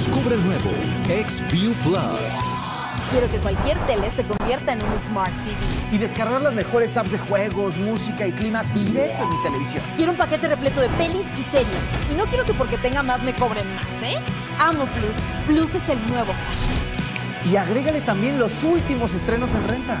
Descubre el nuevo XView Plus. Quiero que cualquier tele se convierta en un Smart TV. Y descargar las mejores apps de juegos, música y clima directo en mi televisión. Quiero un paquete repleto de pelis y series. Y no quiero que porque tenga más me cobren más, ¿eh? Amo Plus. Plus es el nuevo fashion. Y agrégale también los últimos estrenos en renta.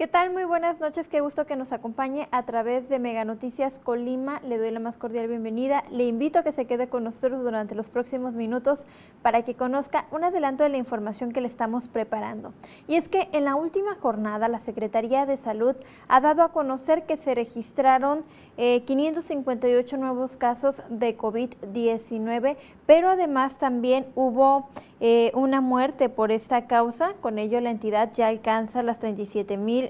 ¿Qué tal? Muy buenas noches. Qué gusto que nos acompañe a través de Mega Noticias Colima. Le doy la más cordial bienvenida. Le invito a que se quede con nosotros durante los próximos minutos para que conozca un adelanto de la información que le estamos preparando. Y es que en la última jornada la Secretaría de Salud ha dado a conocer que se registraron 558 eh, nuevos casos de COVID-19, pero además también hubo eh, una muerte por esta causa. Con ello la entidad ya alcanza las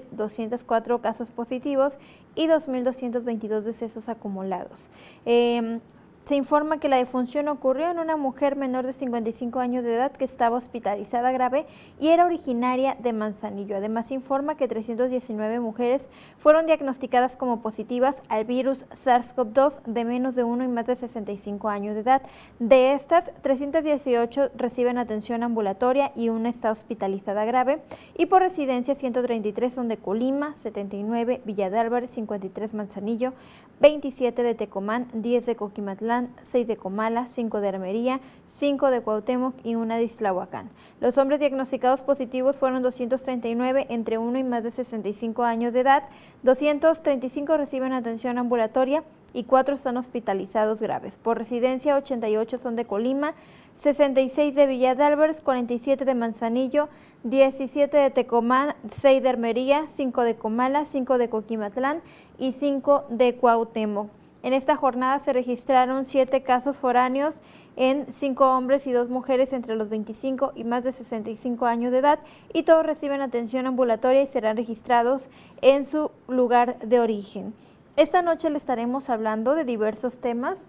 37.204 casos positivos y 2.222 decesos acumulados. Em, se informa que la defunción ocurrió en una mujer menor de 55 años de edad que estaba hospitalizada grave y era originaria de Manzanillo. Además, informa que 319 mujeres fueron diagnosticadas como positivas al virus SARS-CoV-2 de menos de 1 y más de 65 años de edad. De estas, 318 reciben atención ambulatoria y una está hospitalizada grave. Y por residencia, 133 son de Colima, 79 Villa de Álvarez, 53 Manzanillo, 27 de Tecomán, 10 de Coquimatlán, 6 de Comala, 5 de Armería, 5 de Cuauhtémoc y una de Islahuacán. Los hombres diagnosticados positivos fueron 239 entre 1 y más de 65 años de edad, 235 reciben atención ambulatoria y 4 están hospitalizados graves. Por residencia, 88 son de Colima, 66 de Villa de Álvarez, 47 de Manzanillo, 17 de Tecomán, 6 de Armería, 5 de Comala, 5 de Coquimatlán y 5 de Cuauhtémoc. En esta jornada se registraron siete casos foráneos en cinco hombres y dos mujeres entre los 25 y más de 65 años de edad y todos reciben atención ambulatoria y serán registrados en su lugar de origen. Esta noche le estaremos hablando de diversos temas,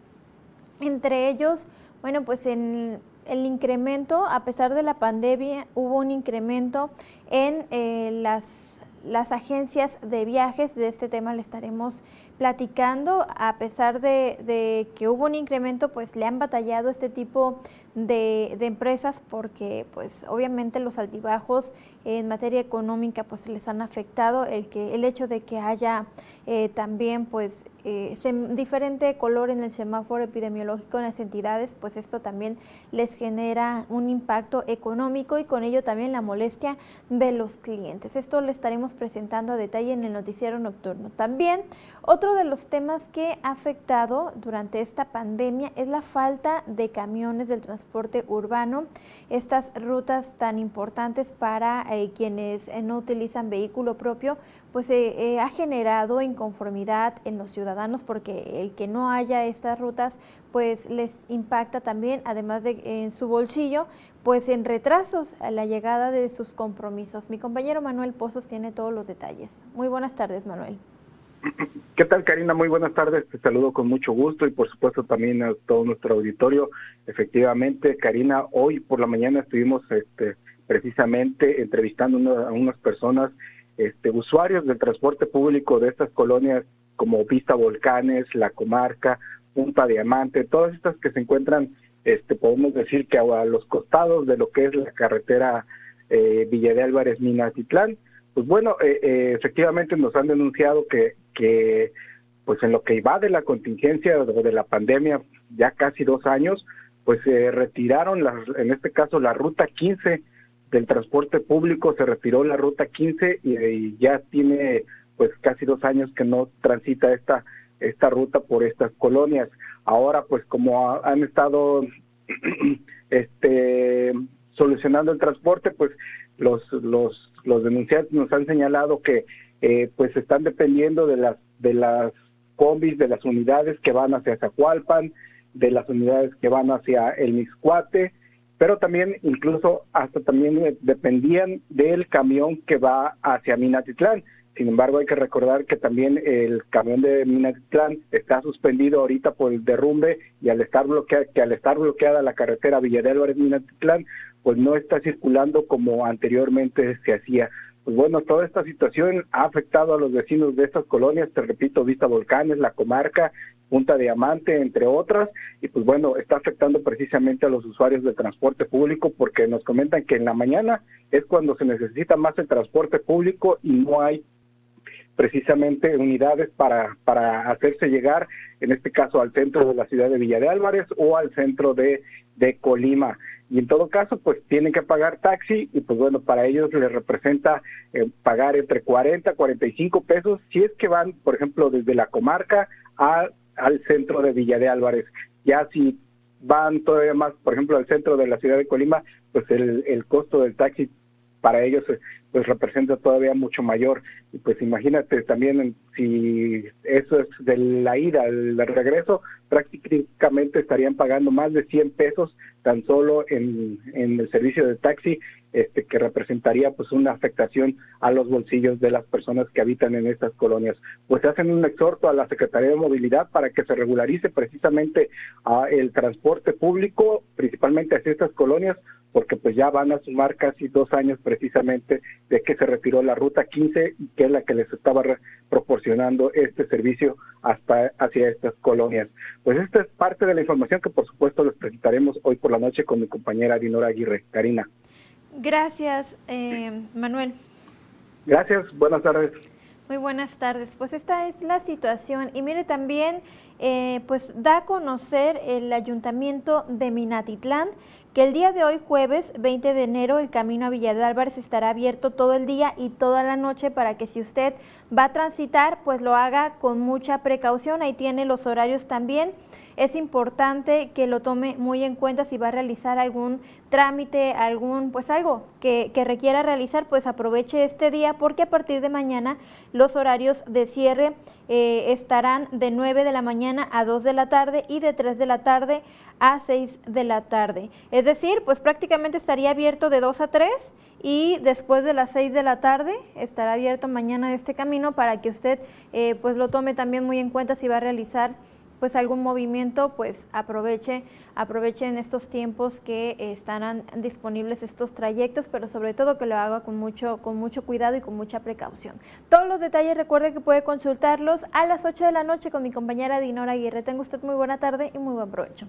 entre ellos, bueno, pues en el incremento, a pesar de la pandemia, hubo un incremento en eh, las las agencias de viajes, de este tema le estaremos platicando, a pesar de, que hubo un incremento, pues le han batallado este tipo de, empresas porque pues obviamente los altibajos en materia económica pues les han afectado. El que el hecho de que haya eh, también pues eh, diferente color en el semáforo epidemiológico en las entidades pues esto también les genera un impacto económico y con ello también la molestia de los clientes. Esto le estaremos presentando a detalle en el noticiero nocturno. También otro de los temas que ha afectado durante esta pandemia es la falta de camiones del transporte urbano, estas rutas tan importantes para eh, quienes eh, no utilizan vehículo propio, pues ha generado inconformidad en los ciudadanos porque el que no haya estas rutas pues les impacta también, además de en su bolsillo, pues en retrasos a la llegada de sus compromisos. Mi compañero Manuel Pozos tiene todos los detalles. Muy buenas tardes, Manuel. ¿Qué tal, Karina? Muy buenas tardes. Te saludo con mucho gusto y por supuesto también a todo nuestro auditorio. Efectivamente, Karina, hoy por la mañana estuvimos este, precisamente entrevistando a unas personas, este, usuarios del transporte público de estas colonias como Vista Volcanes, La Comarca, Punta Diamante, todas estas que se encuentran, este, podemos decir que a, los costados de lo que es la carretera eh, Villa de Álvarez Minatitlán pues bueno, eh, eh, efectivamente nos han denunciado que, pues en lo que iba de la contingencia o de la pandemia, ya casi dos años, pues se retiraron, las, en este caso, la ruta 15 del transporte público, se retiró la ruta 15 y, ya tiene pues casi dos años que no transita esta, esta ruta por estas colonias. Ahora pues como han estado este solucionando el transporte, pues los, los los denunciantes nos han señalado que eh, pues están dependiendo de las de las combis, de las unidades que van hacia Zacualpan, de las unidades que van hacia el Mixcuate, pero también incluso hasta también dependían del camión que va hacia Minatitlán. Sin embargo, hay que recordar que también el camión de Minatitlán está suspendido ahorita por el derrumbe y al estar bloqueada, que al estar bloqueada la carretera Villa de Álvarez Minatitlán, pues no está circulando como anteriormente se hacía. Pues bueno, toda esta situación ha afectado a los vecinos de estas colonias, te repito, Vista Volcanes, la comarca, Punta Diamante, entre otras, y pues bueno, está afectando precisamente a los usuarios del transporte público porque nos comentan que en la mañana es cuando se necesita más el transporte público y no hay precisamente unidades para, para hacerse llegar, en este caso al centro de la ciudad de Villa de Álvarez o al centro de, de Colima. Y en todo caso, pues tienen que pagar taxi y pues bueno, para ellos les representa eh, pagar entre 40 45 pesos si es que van, por ejemplo, desde la comarca a, al centro de Villa de Álvarez. Ya si van todavía más, por ejemplo, al centro de la ciudad de Colima, pues el, el costo del taxi para ellos pues representa todavía mucho mayor. Y pues imagínate también si eso es de la ida, el regreso, prácticamente estarían pagando más de 100 pesos tan solo en, en el servicio de taxi, este que representaría pues una afectación a los bolsillos de las personas que habitan en estas colonias. Pues hacen un exhorto a la Secretaría de Movilidad para que se regularice precisamente a el transporte público, principalmente hacia estas colonias, porque pues ya van a sumar casi dos años precisamente de que se retiró la ruta 15 y que es la que les estaba proporcionando este servicio hasta hacia estas colonias. Pues esta es parte de la información que por supuesto les presentaremos hoy por la noche con mi compañera Dinora Aguirre. Karina. Gracias, eh, Manuel. Gracias, buenas tardes. Muy buenas tardes. Pues esta es la situación. Y mire también, eh, pues da a conocer el ayuntamiento de Minatitlán que el día de hoy, jueves 20 de enero, el camino a Villa de Álvarez estará abierto todo el día y toda la noche para que si usted va a transitar, pues lo haga con mucha precaución. Ahí tiene los horarios también es importante que lo tome muy en cuenta si va a realizar algún trámite, algún, pues algo que, requiera realizar, pues aproveche este día porque a partir de mañana los horarios de cierre eh, estarán de 9 de la mañana a 2 de la tarde y de 3 de la tarde a 6 de la tarde. Es decir, pues prácticamente estaría abierto de 2 a 3 y después de las 6 de la tarde estará abierto mañana este camino para que usted eh, pues lo tome también muy en cuenta si va a realizar pues algún movimiento, pues aproveche, aproveche en estos tiempos que estarán disponibles estos trayectos, pero sobre todo que lo haga con mucho, con mucho cuidado y con mucha precaución. Todos los detalles recuerde que puede consultarlos a las 8 de la noche con mi compañera Dinora Aguirre. Tenga usted muy buena tarde y muy buen provecho.